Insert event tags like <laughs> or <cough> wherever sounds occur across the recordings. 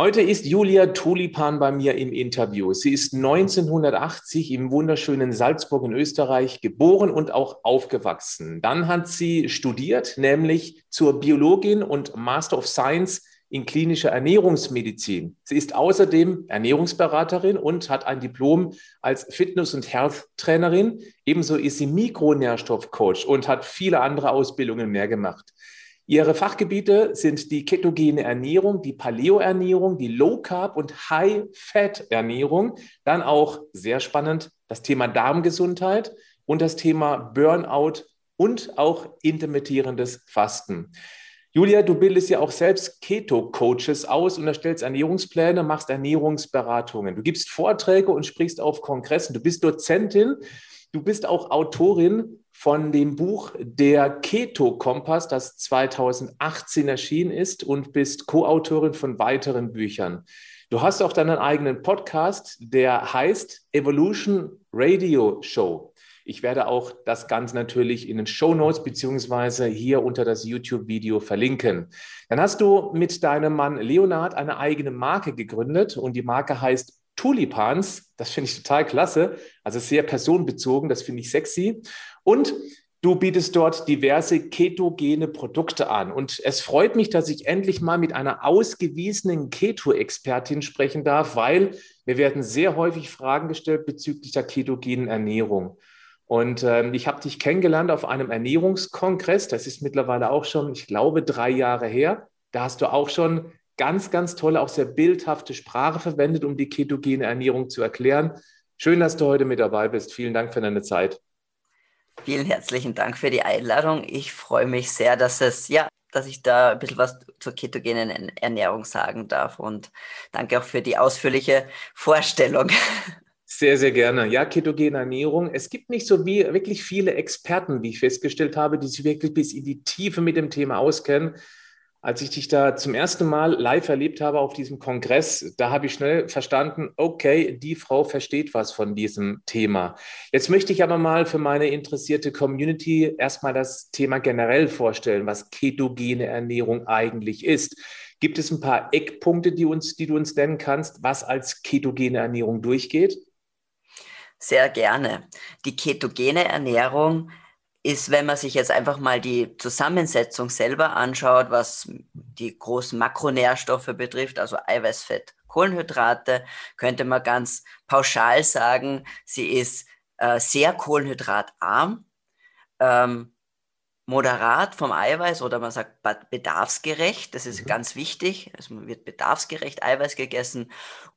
Heute ist Julia Tulipan bei mir im Interview. Sie ist 1980 im wunderschönen Salzburg in Österreich geboren und auch aufgewachsen. Dann hat sie studiert, nämlich zur Biologin und Master of Science in klinischer Ernährungsmedizin. Sie ist außerdem Ernährungsberaterin und hat ein Diplom als Fitness- und Health-Trainerin. Ebenso ist sie Mikronährstoffcoach und hat viele andere Ausbildungen mehr gemacht. Ihre Fachgebiete sind die ketogene Ernährung, die Paleo-Ernährung, die Low-Carb- und High-Fat-Ernährung. Dann auch sehr spannend das Thema Darmgesundheit und das Thema Burnout und auch intermittierendes Fasten. Julia, du bildest ja auch selbst Keto-Coaches aus und erstellst Ernährungspläne, machst Ernährungsberatungen. Du gibst Vorträge und sprichst auf Kongressen. Du bist Dozentin, du bist auch Autorin von dem Buch Der Keto Kompass, das 2018 erschienen ist und bist Co-Autorin von weiteren Büchern. Du hast auch deinen eigenen Podcast, der heißt Evolution Radio Show. Ich werde auch das Ganze natürlich in den Show Notes beziehungsweise hier unter das YouTube-Video verlinken. Dann hast du mit deinem Mann Leonard eine eigene Marke gegründet und die Marke heißt Tulipans. Das finde ich total klasse. Also sehr personenbezogen, das finde ich sexy. Und du bietest dort diverse ketogene Produkte an. Und es freut mich, dass ich endlich mal mit einer ausgewiesenen Keto-Expertin sprechen darf, weil mir werden sehr häufig Fragen gestellt bezüglich der ketogenen Ernährung. Und ähm, ich habe dich kennengelernt auf einem Ernährungskongress. Das ist mittlerweile auch schon, ich glaube, drei Jahre her. Da hast du auch schon ganz, ganz tolle, auch sehr bildhafte Sprache verwendet, um die ketogene Ernährung zu erklären. Schön, dass du heute mit dabei bist. Vielen Dank für deine Zeit. Vielen herzlichen Dank für die Einladung. Ich freue mich sehr, dass es, ja, dass ich da ein bisschen was zur ketogenen Ernährung sagen darf und danke auch für die ausführliche Vorstellung. Sehr, sehr gerne. Ja, ketogene Ernährung. Es gibt nicht so wie wirklich viele Experten, wie ich festgestellt habe, die sich wirklich bis in die Tiefe mit dem Thema auskennen. Als ich dich da zum ersten Mal live erlebt habe auf diesem Kongress, da habe ich schnell verstanden, okay, die Frau versteht was von diesem Thema. Jetzt möchte ich aber mal für meine interessierte Community erstmal das Thema generell vorstellen, was ketogene Ernährung eigentlich ist. Gibt es ein paar Eckpunkte, die, uns, die du uns nennen kannst, was als ketogene Ernährung durchgeht? Sehr gerne. Die ketogene Ernährung ist, wenn man sich jetzt einfach mal die Zusammensetzung selber anschaut, was die großen Makronährstoffe betrifft, also Eiweiß, Fett, Kohlenhydrate, könnte man ganz pauschal sagen, sie ist äh, sehr kohlenhydratarm, ähm, moderat vom Eiweiß oder man sagt bedarfsgerecht, das ist mhm. ganz wichtig, also man wird bedarfsgerecht Eiweiß gegessen.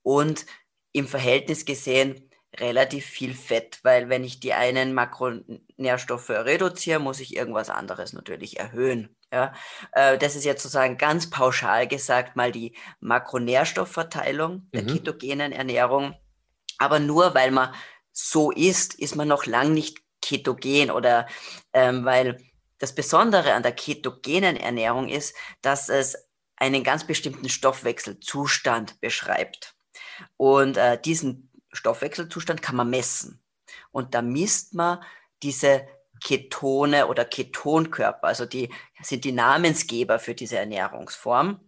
Und im Verhältnis gesehen relativ viel Fett, weil wenn ich die einen Makronährstoffe reduziere, muss ich irgendwas anderes natürlich erhöhen. Ja, äh, das ist jetzt sozusagen ganz pauschal gesagt mal die Makronährstoffverteilung der mhm. ketogenen Ernährung. Aber nur weil man so isst, ist man noch lang nicht ketogen oder ähm, weil das Besondere an der ketogenen Ernährung ist, dass es einen ganz bestimmten Stoffwechselzustand beschreibt. Und äh, diesen Stoffwechselzustand kann man messen. Und da misst man diese Ketone oder Ketonkörper, also die sind die Namensgeber für diese Ernährungsform.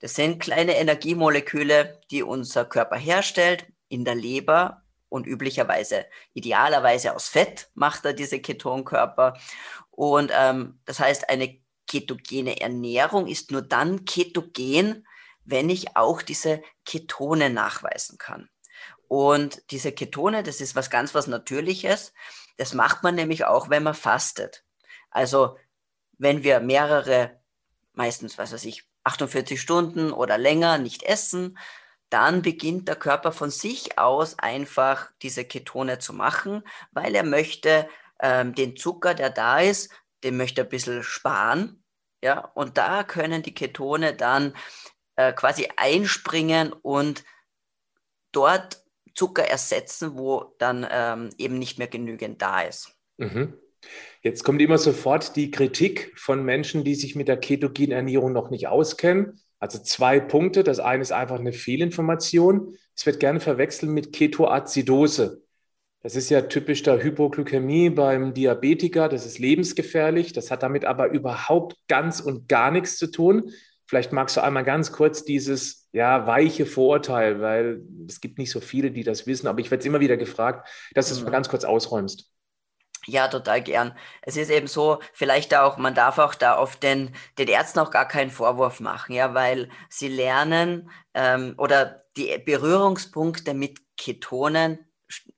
Das sind kleine Energiemoleküle, die unser Körper herstellt in der Leber und üblicherweise, idealerweise aus Fett macht er diese Ketonkörper. Und ähm, das heißt, eine ketogene Ernährung ist nur dann ketogen, wenn ich auch diese Ketone nachweisen kann. Und diese Ketone, das ist was ganz was Natürliches. Das macht man nämlich auch, wenn man fastet. Also wenn wir mehrere, meistens, was weiß ich, 48 Stunden oder länger nicht essen, dann beginnt der Körper von sich aus einfach diese Ketone zu machen, weil er möchte ähm, den Zucker, der da ist, den möchte er ein bisschen sparen. Ja, und da können die Ketone dann äh, quasi einspringen und dort Zucker ersetzen, wo dann ähm, eben nicht mehr genügend da ist. Mhm. Jetzt kommt immer sofort die Kritik von Menschen, die sich mit der ketogenen Ernährung noch nicht auskennen. Also zwei Punkte. Das eine ist einfach eine Fehlinformation. Es wird gerne verwechselt mit Ketoazidose. Das ist ja typisch der Hypoglykämie beim Diabetiker. Das ist lebensgefährlich. Das hat damit aber überhaupt ganz und gar nichts zu tun. Vielleicht magst du einmal ganz kurz dieses ja, weiche Vorurteil, weil es gibt nicht so viele, die das wissen, aber ich werde es immer wieder gefragt, dass du es mal ganz kurz ausräumst. Ja, total gern. Es ist eben so, vielleicht auch, man darf auch da auf den, den Ärzten auch gar keinen Vorwurf machen, ja, weil sie lernen ähm, oder die Berührungspunkte mit Ketonen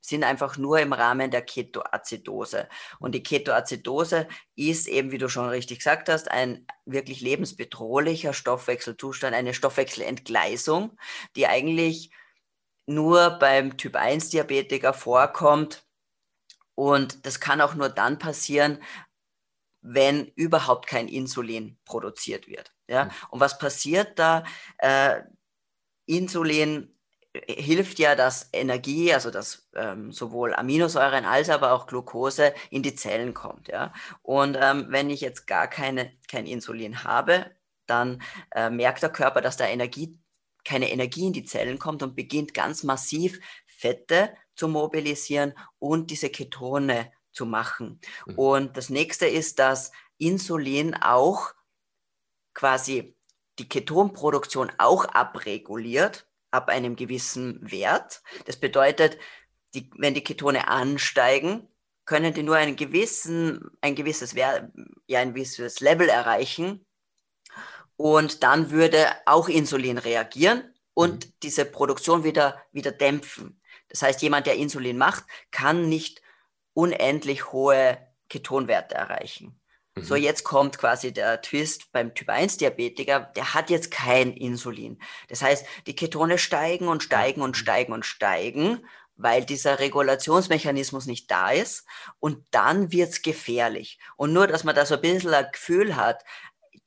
sind einfach nur im Rahmen der Ketoazidose. Und die Ketoazidose ist eben, wie du schon richtig gesagt hast, ein wirklich lebensbedrohlicher Stoffwechselzustand, eine Stoffwechselentgleisung, die eigentlich nur beim Typ 1 Diabetiker vorkommt und das kann auch nur dann passieren, wenn überhaupt kein Insulin produziert wird. Ja? Mhm. Und was passiert da? Äh, Insulin hilft ja, dass Energie, also dass ähm, sowohl Aminosäuren als aber auch Glucose in die Zellen kommt. Ja? Und ähm, wenn ich jetzt gar keine, kein Insulin habe, dann äh, merkt der Körper, dass da Energie, keine Energie in die Zellen kommt und beginnt ganz massiv Fette zu mobilisieren und diese Ketone zu machen. Mhm. Und das nächste ist, dass Insulin auch quasi die Ketonproduktion auch abreguliert ab einem gewissen Wert. Das bedeutet, die, wenn die Ketone ansteigen, können die nur einen gewissen, ein gewisses, ja, ein gewisses Level erreichen. Und dann würde auch Insulin reagieren und mhm. diese Produktion wieder, wieder dämpfen. Das heißt, jemand, der Insulin macht, kann nicht unendlich hohe Ketonwerte erreichen. Mhm. So, jetzt kommt quasi der Twist beim Typ 1 Diabetiker, der hat jetzt kein Insulin. Das heißt, die Ketone steigen und steigen und steigen und steigen, weil dieser Regulationsmechanismus nicht da ist. Und dann wird's gefährlich. Und nur, dass man da so ein bisschen ein Gefühl hat,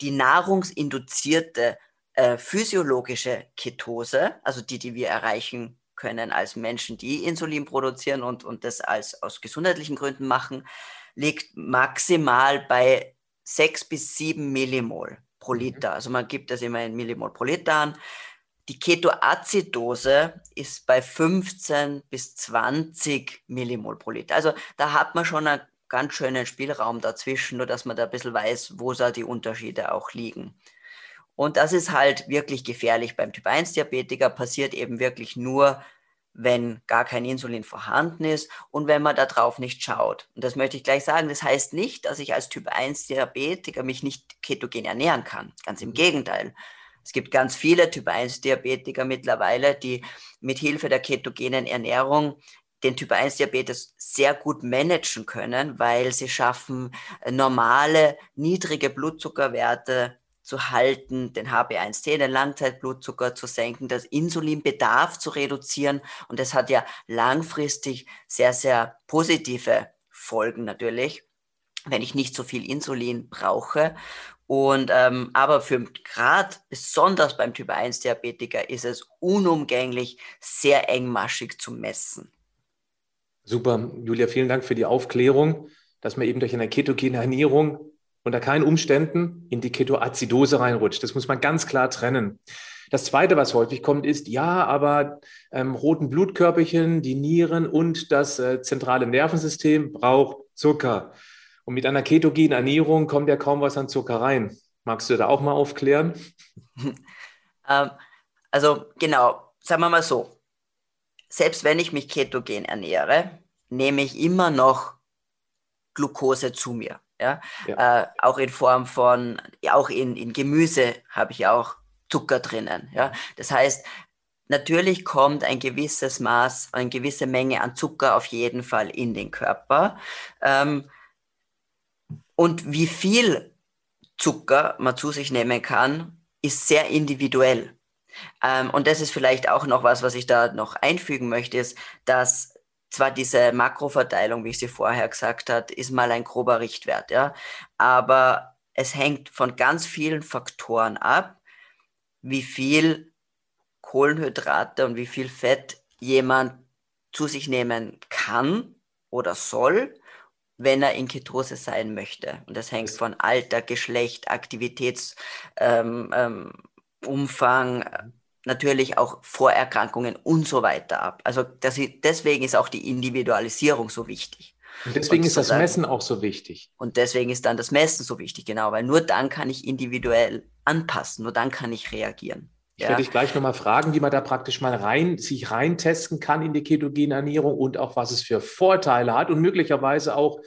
die nahrungsinduzierte äh, physiologische Ketose, also die, die wir erreichen können als Menschen, die Insulin produzieren und, und das als, aus gesundheitlichen Gründen machen, liegt maximal bei 6 bis 7 Millimol pro mhm. Liter. Also man gibt das immer in Millimol pro Liter an. Die Ketoazidose ist bei 15 bis 20 Millimol pro Liter. Also da hat man schon einen ganz schönen Spielraum dazwischen, nur dass man da ein bisschen weiß, wo da die Unterschiede auch liegen. Und das ist halt wirklich gefährlich beim Typ 1 Diabetiker, passiert eben wirklich nur, wenn gar kein Insulin vorhanden ist und wenn man darauf nicht schaut. Und das möchte ich gleich sagen, das heißt nicht, dass ich als Typ 1 Diabetiker mich nicht ketogen ernähren kann. Ganz im mhm. Gegenteil. Es gibt ganz viele Typ 1 Diabetiker mittlerweile, die mit Hilfe der ketogenen Ernährung den Typ 1 Diabetes sehr gut managen können, weil sie schaffen normale, niedrige Blutzuckerwerte zu halten, den HB1C, den Langzeitblutzucker zu senken, das Insulinbedarf zu reduzieren. Und das hat ja langfristig sehr, sehr positive Folgen natürlich, wenn ich nicht so viel Insulin brauche. Und ähm, aber für gerade besonders beim Typ 1 Diabetiker ist es unumgänglich sehr engmaschig zu messen. Super, Julia, vielen Dank für die Aufklärung, dass man eben durch eine ketogene Ernährung unter keinen Umständen in die Ketoazidose reinrutscht. Das muss man ganz klar trennen. Das Zweite, was häufig kommt, ist, ja, aber ähm, roten Blutkörperchen, die Nieren und das äh, zentrale Nervensystem braucht Zucker. Und mit einer ketogenen Ernährung kommt ja kaum was an Zucker rein. Magst du da auch mal aufklären? <laughs> ähm, also genau, sagen wir mal so, selbst wenn ich mich ketogen ernähre, nehme ich immer noch Glucose zu mir. Ja? ja. Äh, auch in Form von, auch in, in Gemüse habe ich auch Zucker drinnen. Ja? Das heißt, natürlich kommt ein gewisses Maß, eine gewisse Menge an Zucker auf jeden Fall in den Körper. Ähm, und wie viel Zucker man zu sich nehmen kann, ist sehr individuell. Ähm, und das ist vielleicht auch noch was, was ich da noch einfügen möchte, ist, dass zwar diese Makroverteilung, wie ich sie vorher gesagt habe, ist mal ein grober Richtwert, ja, aber es hängt von ganz vielen Faktoren ab, wie viel Kohlenhydrate und wie viel Fett jemand zu sich nehmen kann oder soll, wenn er in Ketose sein möchte. Und das hängt von Alter, Geschlecht, Aktivitätsumfang, ähm, ähm, natürlich auch Vorerkrankungen und so weiter ab. Also das, deswegen ist auch die Individualisierung so wichtig. Und deswegen und ist das Messen auch so wichtig. Und deswegen ist dann das Messen so wichtig, genau, weil nur dann kann ich individuell anpassen, nur dann kann ich reagieren. Ich werde dich gleich nochmal fragen, wie man da praktisch mal rein, sich reintesten kann in die ketogene Ernährung und auch was es für Vorteile hat und möglicherweise auch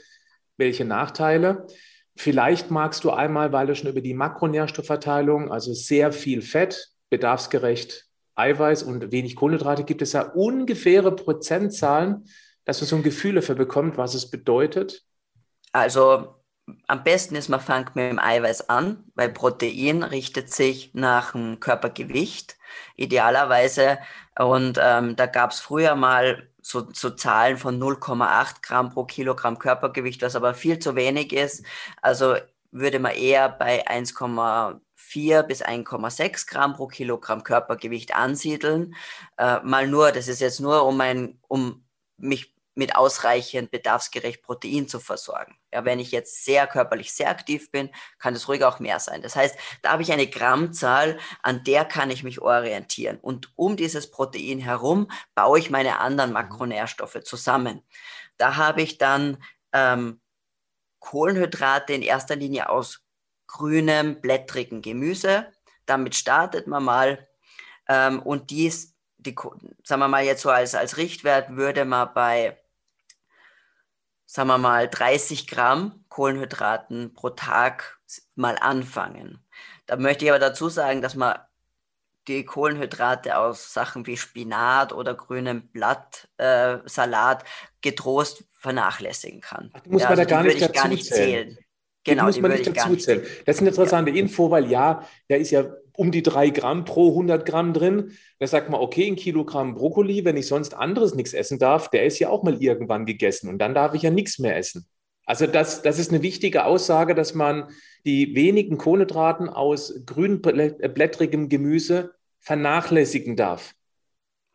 welche Nachteile. Vielleicht magst du einmal, weil du schon über die Makronährstoffverteilung, also sehr viel Fett, bedarfsgerecht Eiweiß und wenig Kohlenhydrate, gibt es ja ungefähre Prozentzahlen, dass man so ein Gefühl dafür bekommt, was es bedeutet? Also am besten ist, man fängt mit dem Eiweiß an, weil Protein richtet sich nach dem Körpergewicht idealerweise. Und ähm, da gab es früher mal so, so Zahlen von 0,8 Gramm pro Kilogramm Körpergewicht, was aber viel zu wenig ist. Also würde man eher bei 1,4 bis 1,6 Gramm pro Kilogramm Körpergewicht ansiedeln. Äh, mal nur, das ist jetzt nur, um, ein, um mich mit ausreichend bedarfsgerecht Protein zu versorgen. Ja, wenn ich jetzt sehr körperlich sehr aktiv bin, kann es ruhig auch mehr sein. Das heißt, da habe ich eine Grammzahl, an der kann ich mich orientieren. Und um dieses Protein herum baue ich meine anderen mhm. Makronährstoffe zusammen. Da habe ich dann ähm, Kohlenhydrate in erster Linie aus grünem, blättrigen Gemüse. Damit startet man mal. Ähm, und dies, die, sagen wir mal jetzt so als, als Richtwert, würde man bei sagen wir mal, 30 Gramm Kohlenhydraten pro Tag mal anfangen. Da möchte ich aber dazu sagen, dass man die Kohlenhydrate aus Sachen wie Spinat oder grünem Blattsalat äh, getrost vernachlässigen kann. Ach, muss ja, man also da gar nicht, gar nicht zählen. Genau, die muss man nicht dazu zählen. Das ist eine interessante ja. Info, weil ja, da ist ja um die drei Gramm pro 100 Gramm drin. Da sagt man, okay, ein Kilogramm Brokkoli, wenn ich sonst anderes nichts essen darf, der ist ja auch mal irgendwann gegessen und dann darf ich ja nichts mehr essen. Also das, das ist eine wichtige Aussage, dass man die wenigen Kohlenhydraten aus grünblättrigem Gemüse vernachlässigen darf.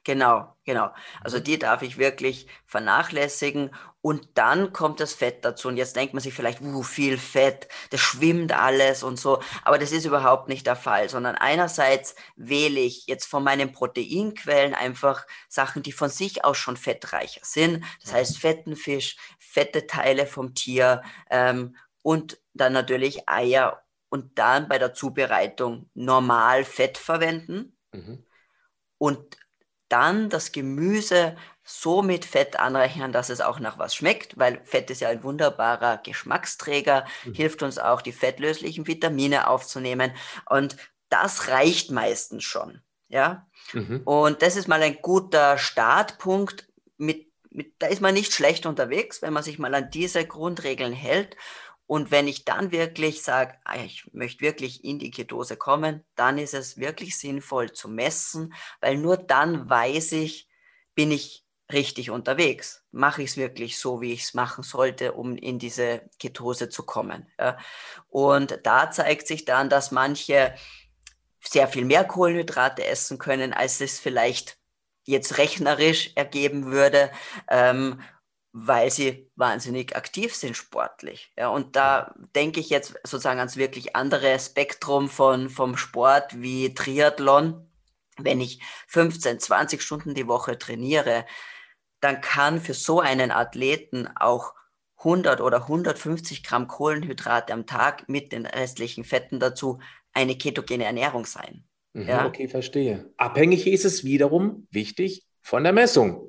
Genau, genau. Also die darf ich wirklich vernachlässigen und dann kommt das Fett dazu. Und jetzt denkt man sich vielleicht, uh, viel Fett, das schwimmt alles und so. Aber das ist überhaupt nicht der Fall, sondern einerseits wähle ich jetzt von meinen Proteinquellen einfach Sachen, die von sich aus schon fettreicher sind. Das heißt fetten Fisch, fette Teile vom Tier ähm, und dann natürlich Eier und dann bei der Zubereitung normal Fett verwenden. Mhm. Und dann das Gemüse so mit Fett anreichern, dass es auch nach was schmeckt, weil Fett ist ja ein wunderbarer Geschmacksträger, mhm. hilft uns auch, die fettlöslichen Vitamine aufzunehmen. Und das reicht meistens schon. Ja. Mhm. Und das ist mal ein guter Startpunkt. Mit, mit, da ist man nicht schlecht unterwegs, wenn man sich mal an diese Grundregeln hält. Und wenn ich dann wirklich sage, ah, ich möchte wirklich in die Ketose kommen, dann ist es wirklich sinnvoll zu messen, weil nur dann weiß ich, bin ich richtig unterwegs. Mache ich es wirklich so, wie ich es machen sollte, um in diese Ketose zu kommen. Ja? Und da zeigt sich dann, dass manche sehr viel mehr Kohlenhydrate essen können, als es vielleicht jetzt rechnerisch ergeben würde. Ähm, weil sie wahnsinnig aktiv sind sportlich. Ja, und da denke ich jetzt sozusagen ans wirklich andere Spektrum von, vom Sport wie Triathlon. Wenn ich 15, 20 Stunden die Woche trainiere, dann kann für so einen Athleten auch 100 oder 150 Gramm Kohlenhydrate am Tag mit den restlichen Fetten dazu eine ketogene Ernährung sein. Mhm, ja? Okay, verstehe. Abhängig ist es wiederum wichtig von der Messung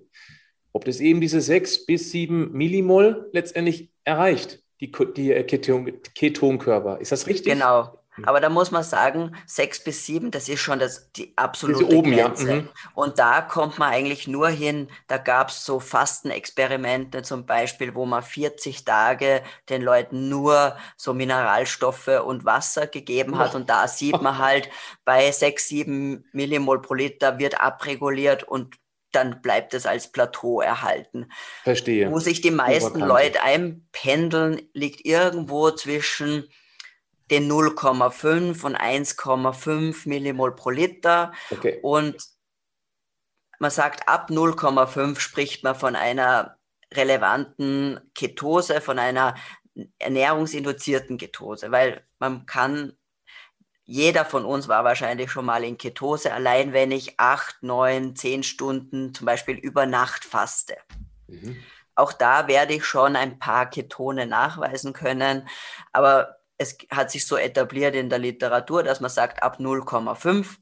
ob das eben diese 6 bis 7 Millimol letztendlich erreicht, die, die äh, Keton, Ketonkörper. Ist das richtig? Genau. Hm. Aber da muss man sagen, 6 bis 7, das ist schon das, die absolute Diese oben, Grenze. Ja. Mhm. Und da kommt man eigentlich nur hin, da gab es so Fastenexperimente zum Beispiel, wo man 40 Tage den Leuten nur so Mineralstoffe und Wasser gegeben hat. Und da sieht man halt, bei 6, 7 Millimol pro Liter wird abreguliert und dann bleibt es als Plateau erhalten. Verstehe. Wo sich die meisten Leute einpendeln, liegt irgendwo zwischen den 0,5 und 1,5 Millimol pro Liter. Okay. Und man sagt, ab 0,5 spricht man von einer relevanten Ketose, von einer ernährungsinduzierten Ketose, weil man kann, jeder von uns war wahrscheinlich schon mal in Ketose, allein wenn ich acht, neun, zehn Stunden zum Beispiel über Nacht faste. Mhm. Auch da werde ich schon ein paar Ketone nachweisen können, aber es hat sich so etabliert in der Literatur, dass man sagt, ab 0,5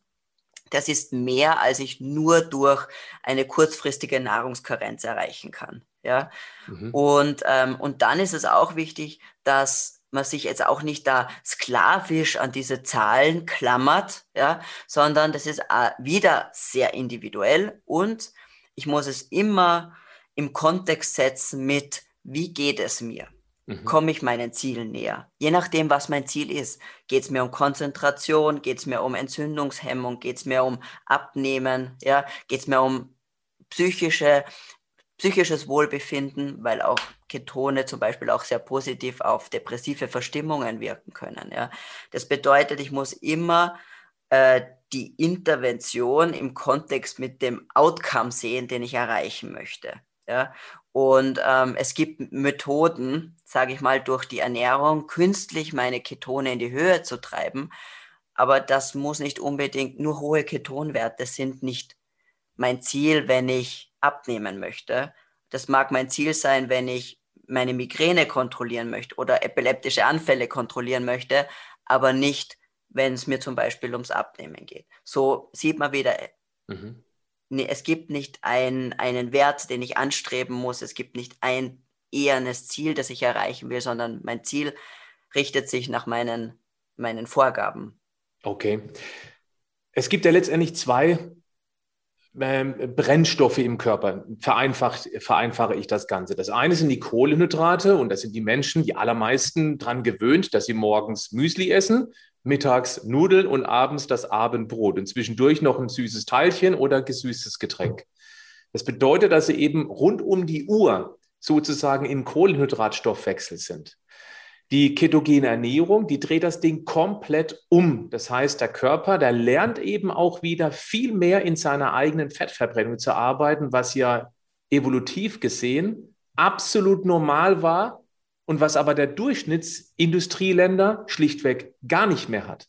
das ist mehr, als ich nur durch eine kurzfristige Nahrungskarenz erreichen kann. Ja? Mhm. Und, ähm, und dann ist es auch wichtig, dass man sich jetzt auch nicht da sklavisch an diese Zahlen klammert, ja, sondern das ist äh, wieder sehr individuell und ich muss es immer im Kontext setzen mit, wie geht es mir? Mhm. Komme ich meinen Zielen näher? Je nachdem, was mein Ziel ist. Geht es mir um Konzentration? Geht es mir um Entzündungshemmung? Geht es mir um Abnehmen? Ja? Geht es mir um psychische psychisches Wohlbefinden, weil auch Ketone zum Beispiel auch sehr positiv auf depressive Verstimmungen wirken können. Ja. Das bedeutet, ich muss immer äh, die Intervention im Kontext mit dem Outcome sehen, den ich erreichen möchte. Ja. Und ähm, es gibt Methoden, sage ich mal, durch die Ernährung künstlich meine Ketone in die Höhe zu treiben. Aber das muss nicht unbedingt nur hohe Ketonwerte sind nicht mein Ziel, wenn ich abnehmen möchte. Das mag mein Ziel sein, wenn ich meine Migräne kontrollieren möchte oder epileptische Anfälle kontrollieren möchte, aber nicht, wenn es mir zum Beispiel ums Abnehmen geht. So sieht man wieder, mhm. nee, es gibt nicht ein, einen Wert, den ich anstreben muss, es gibt nicht ein ehernes Ziel, das ich erreichen will, sondern mein Ziel richtet sich nach meinen, meinen Vorgaben. Okay. Es gibt ja letztendlich zwei Brennstoffe im Körper. Vereinfacht, vereinfache ich das Ganze. Das eine sind die Kohlenhydrate und das sind die Menschen, die allermeisten daran gewöhnt, dass sie morgens Müsli essen, mittags Nudeln und abends das Abendbrot und zwischendurch noch ein süßes Teilchen oder gesüßtes Getränk. Das bedeutet, dass sie eben rund um die Uhr sozusagen im Kohlenhydratstoffwechsel sind. Die ketogene Ernährung, die dreht das Ding komplett um. Das heißt, der Körper, der lernt eben auch wieder viel mehr in seiner eigenen Fettverbrennung zu arbeiten, was ja evolutiv gesehen absolut normal war und was aber der Durchschnittsindustrieländer schlichtweg gar nicht mehr hat.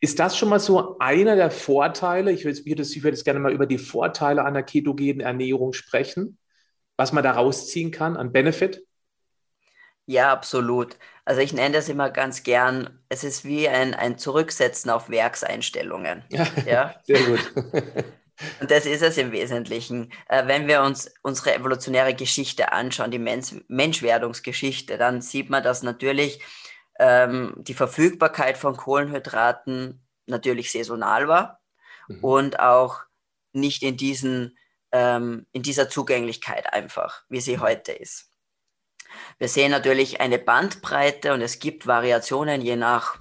Ist das schon mal so einer der Vorteile? Ich würde, jetzt gerne mal über die Vorteile einer ketogenen Ernährung sprechen, was man da rausziehen kann an Benefit. Ja, absolut. Also ich nenne das immer ganz gern, es ist wie ein, ein Zurücksetzen auf Werkseinstellungen. Ja, ja? <laughs> sehr gut. <laughs> Und das ist es im Wesentlichen. Äh, wenn wir uns unsere evolutionäre Geschichte anschauen, die Mensch Menschwerdungsgeschichte, dann sieht man, dass natürlich ähm, die Verfügbarkeit von Kohlenhydraten natürlich saisonal war mhm. und auch nicht in, diesen, ähm, in dieser Zugänglichkeit einfach, wie sie heute ist. Wir sehen natürlich eine Bandbreite und es gibt Variationen je nach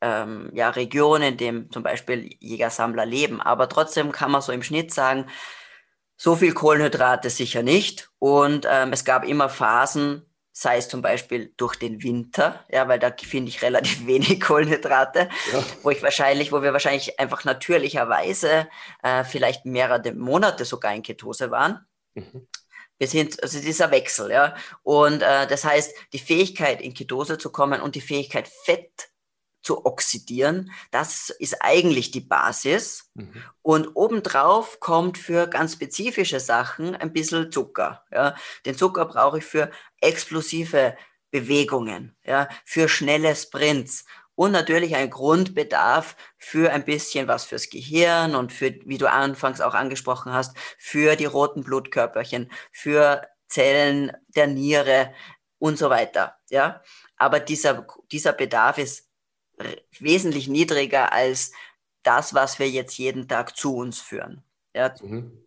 ähm, ja, Region, in dem zum Beispiel Jägersammler leben. Aber trotzdem kann man so im Schnitt sagen, so viel Kohlenhydrate sicher nicht. Und ähm, es gab immer Phasen, sei es zum Beispiel durch den Winter, ja, weil da finde ich relativ <laughs> wenig Kohlenhydrate, ja. wo ich wahrscheinlich, wo wir wahrscheinlich einfach natürlicherweise äh, vielleicht mehrere Monate sogar in Ketose waren. Mhm. Wir sind, also dieser Wechsel, ja. Und äh, das heißt, die Fähigkeit, in Ketose zu kommen und die Fähigkeit, Fett zu oxidieren, das ist eigentlich die Basis. Mhm. Und obendrauf kommt für ganz spezifische Sachen ein bisschen Zucker. Ja. Den Zucker brauche ich für explosive Bewegungen, ja, für schnelle Sprints und natürlich ein Grundbedarf für ein bisschen was fürs Gehirn und für, wie du anfangs auch angesprochen hast, für die roten Blutkörperchen, für Zellen der Niere und so weiter. Ja, aber dieser, dieser Bedarf ist wesentlich niedriger als das, was wir jetzt jeden Tag zu uns führen. Ja. Mhm.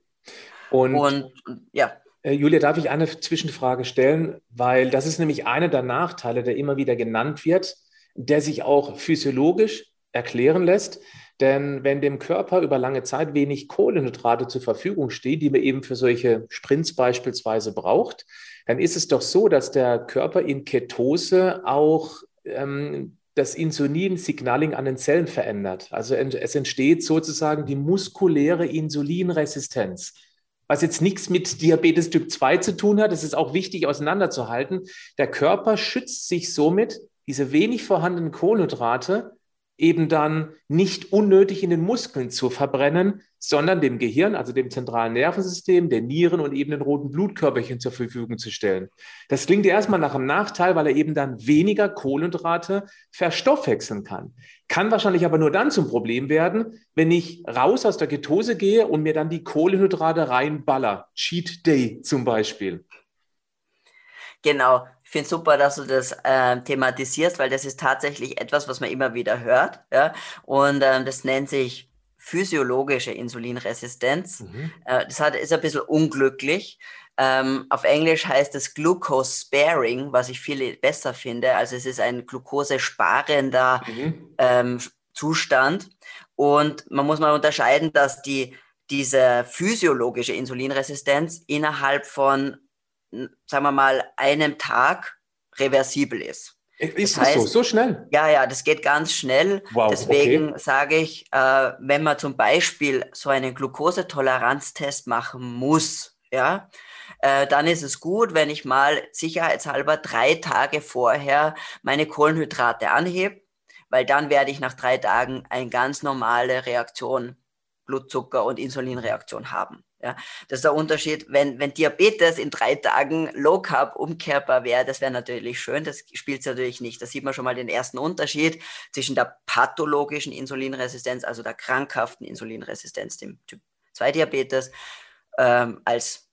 Und, und ja. Äh, Julia, darf ich eine Zwischenfrage stellen? Weil das ist nämlich einer der Nachteile, der immer wieder genannt wird der sich auch physiologisch erklären lässt. Denn wenn dem Körper über lange Zeit wenig Kohlenhydrate zur Verfügung steht, die man eben für solche Sprints beispielsweise braucht, dann ist es doch so, dass der Körper in Ketose auch ähm, das Insulinsignaling an den Zellen verändert. Also es entsteht sozusagen die muskuläre Insulinresistenz. was jetzt nichts mit Diabetes Typ 2 zu tun hat. Das ist auch wichtig auseinanderzuhalten. Der Körper schützt sich somit, diese wenig vorhandenen Kohlenhydrate eben dann nicht unnötig in den Muskeln zu verbrennen, sondern dem Gehirn, also dem zentralen Nervensystem, der Nieren und eben den roten Blutkörperchen zur Verfügung zu stellen. Das klingt erstmal nach einem Nachteil, weil er eben dann weniger Kohlenhydrate verstoffwechseln kann. Kann wahrscheinlich aber nur dann zum Problem werden, wenn ich raus aus der Ketose gehe und mir dann die Kohlenhydrate reinballer. Cheat Day zum Beispiel. Genau, ich finde es super, dass du das äh, thematisierst, weil das ist tatsächlich etwas, was man immer wieder hört. Ja? Und ähm, das nennt sich physiologische Insulinresistenz. Mhm. Äh, das hat, ist ein bisschen unglücklich. Ähm, auf Englisch heißt es Glucose Sparing, was ich viel besser finde. Also es ist ein glukosesparender mhm. ähm, Zustand. Und man muss mal unterscheiden, dass die, diese physiologische Insulinresistenz innerhalb von, sagen wir mal, einem Tag reversibel ist. Ist das, heißt, so? So schnell? Ja, ja, das geht ganz schnell. Wow, Deswegen okay. sage ich, äh, wenn man zum Beispiel so einen Glukosetoleranztest machen muss, ja, äh, dann ist es gut, wenn ich mal sicherheitshalber drei Tage vorher meine Kohlenhydrate anhebe, weil dann werde ich nach drei Tagen eine ganz normale Reaktion, Blutzucker- und Insulinreaktion haben. Ja, das ist der Unterschied. Wenn, wenn Diabetes in drei Tagen Low Carb umkehrbar wäre, das wäre natürlich schön. Das spielt es natürlich nicht. Da sieht man schon mal den ersten Unterschied zwischen der pathologischen Insulinresistenz, also der krankhaften Insulinresistenz, dem Typ 2 Diabetes, ähm, als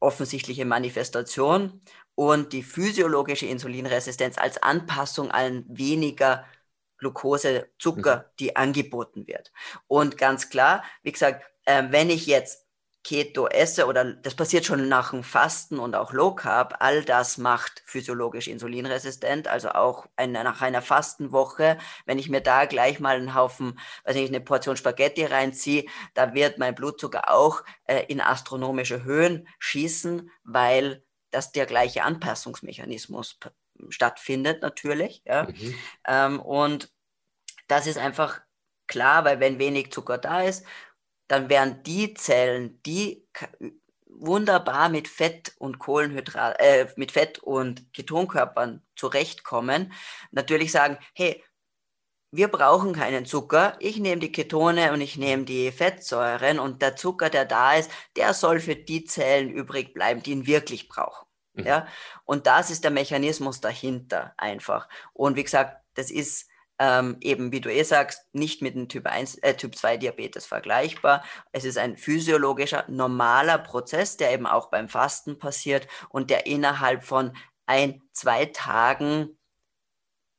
offensichtliche Manifestation und die physiologische Insulinresistenz als Anpassung an weniger Glucose, Zucker, mhm. die angeboten wird. Und ganz klar, wie gesagt, äh, wenn ich jetzt Keto esse oder das passiert schon nach dem Fasten und auch Low Carb, all das macht physiologisch insulinresistent. Also auch eine, nach einer Fastenwoche, wenn ich mir da gleich mal einen Haufen, weiß nicht, eine Portion Spaghetti reinziehe, da wird mein Blutzucker auch äh, in astronomische Höhen schießen, weil das der gleiche Anpassungsmechanismus stattfindet natürlich. Ja? Mhm. Ähm, und das ist einfach klar, weil wenn wenig Zucker da ist dann werden die Zellen, die wunderbar mit Fett und Kohlenhydrat, äh, mit Fett und Ketonkörpern zurechtkommen, natürlich sagen, hey, wir brauchen keinen Zucker. Ich nehme die Ketone und ich nehme die Fettsäuren und der Zucker, der da ist, der soll für die Zellen übrig bleiben, die ihn wirklich brauchen. Mhm. Ja, und das ist der Mechanismus dahinter einfach. Und wie gesagt, das ist ähm, eben, wie du eh sagst, nicht mit dem Typ 1, äh, Typ 2 Diabetes vergleichbar. Es ist ein physiologischer, normaler Prozess, der eben auch beim Fasten passiert und der innerhalb von ein, zwei Tagen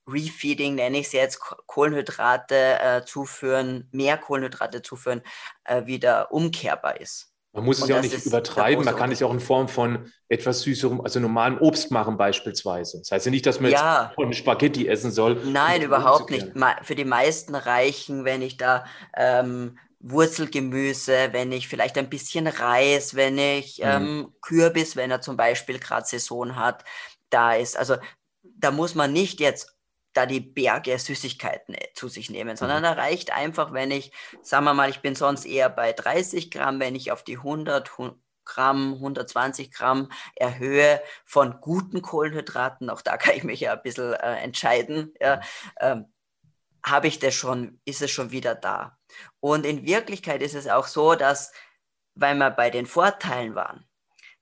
Refeeding, nenne ich es jetzt, Kohlenhydrate äh, zuführen, mehr Kohlenhydrate zuführen, äh, wieder umkehrbar ist. Man muss es ja auch nicht übertreiben. Man kann es ja auch in Form von etwas süßerem, also normalem Obst machen beispielsweise. Das heißt ja nicht, dass man ja. jetzt Spaghetti essen soll. Nein, überhaupt nicht. Für die meisten reichen, wenn ich da ähm, Wurzelgemüse, wenn ich vielleicht ein bisschen Reis, wenn ich mhm. ähm, Kürbis, wenn er zum Beispiel gerade Saison hat, da ist. Also da muss man nicht jetzt da die Berge Süßigkeiten äh, zu sich nehmen, sondern mhm. da reicht einfach, wenn ich, sagen wir mal, ich bin sonst eher bei 30 Gramm, wenn ich auf die 100 Gramm, 120 Gramm erhöhe von guten Kohlenhydraten, auch da kann ich mich ja ein bisschen äh, entscheiden, ja, ähm, habe ich das schon, ist es schon wieder da. Und in Wirklichkeit ist es auch so, dass, weil wir bei den Vorteilen waren,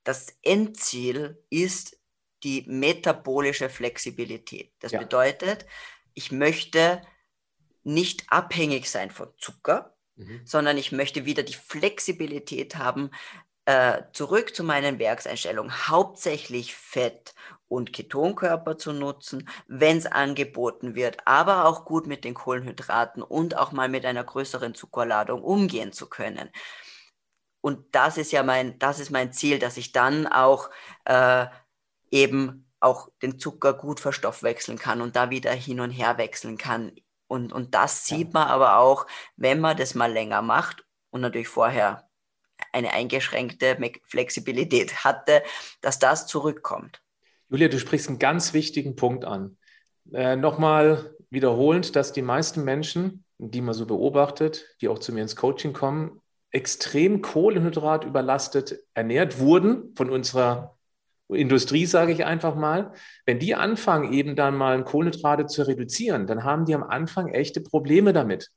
das Endziel ist die metabolische Flexibilität. Das ja. bedeutet, ich möchte nicht abhängig sein von Zucker, mhm. sondern ich möchte wieder die Flexibilität haben, äh, zurück zu meinen Werkseinstellungen, hauptsächlich Fett und Ketonkörper zu nutzen, wenn es angeboten wird, aber auch gut mit den Kohlenhydraten und auch mal mit einer größeren Zuckerladung umgehen zu können. Und das ist ja mein, das ist mein Ziel, dass ich dann auch äh, eben auch den Zucker gut verstoffwechseln kann und da wieder hin und her wechseln kann. Und, und das sieht man aber auch, wenn man das mal länger macht und natürlich vorher eine eingeschränkte Flexibilität <laughs> hatte, dass das zurückkommt. Julia, du sprichst einen ganz wichtigen Punkt an. Äh, Nochmal wiederholend, dass die meisten Menschen, die man so beobachtet, die auch zu mir ins Coaching kommen, extrem Kohlenhydrat überlastet ernährt wurden von unserer Industrie, sage ich einfach mal, wenn die anfangen, eben dann mal Kohlenhydrate zu reduzieren, dann haben die am Anfang echte Probleme damit.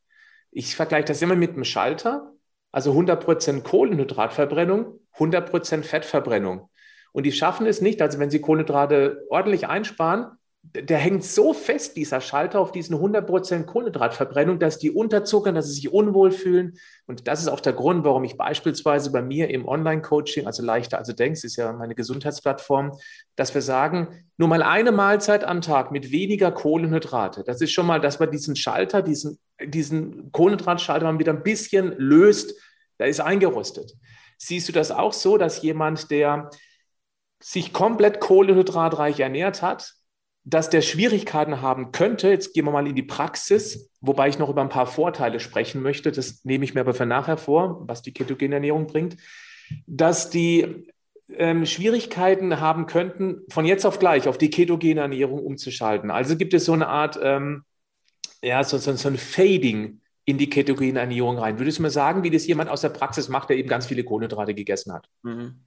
Ich vergleiche das immer mit einem Schalter, also 100% Kohlenhydratverbrennung, 100% Fettverbrennung. Und die schaffen es nicht, also wenn sie Kohlenhydrate ordentlich einsparen, der hängt so fest, dieser Schalter, auf diesen 100% Kohlenhydratverbrennung, dass die unterzuckern, dass sie sich unwohl fühlen. Und das ist auch der Grund, warum ich beispielsweise bei mir im Online-Coaching, also leichter also denkst, ist ja meine Gesundheitsplattform, dass wir sagen, nur mal eine Mahlzeit am Tag mit weniger Kohlenhydrate. Das ist schon mal, dass man diesen Schalter, diesen, diesen Kohlenhydratschalter mal wieder ein bisschen löst, der ist eingerostet. Siehst du das auch so, dass jemand, der sich komplett kohlenhydratreich ernährt hat, dass der Schwierigkeiten haben könnte, jetzt gehen wir mal in die Praxis, wobei ich noch über ein paar Vorteile sprechen möchte, das nehme ich mir aber für nachher vor, was die ketogene Ernährung bringt, dass die ähm, Schwierigkeiten haben könnten, von jetzt auf gleich auf die ketogene Ernährung umzuschalten. Also gibt es so eine Art, ähm, ja, so, so, so ein Fading in die ketogene Ernährung rein. Würdest du mir sagen, wie das jemand aus der Praxis macht, der eben ganz viele Kohlenhydrate gegessen hat? Mhm.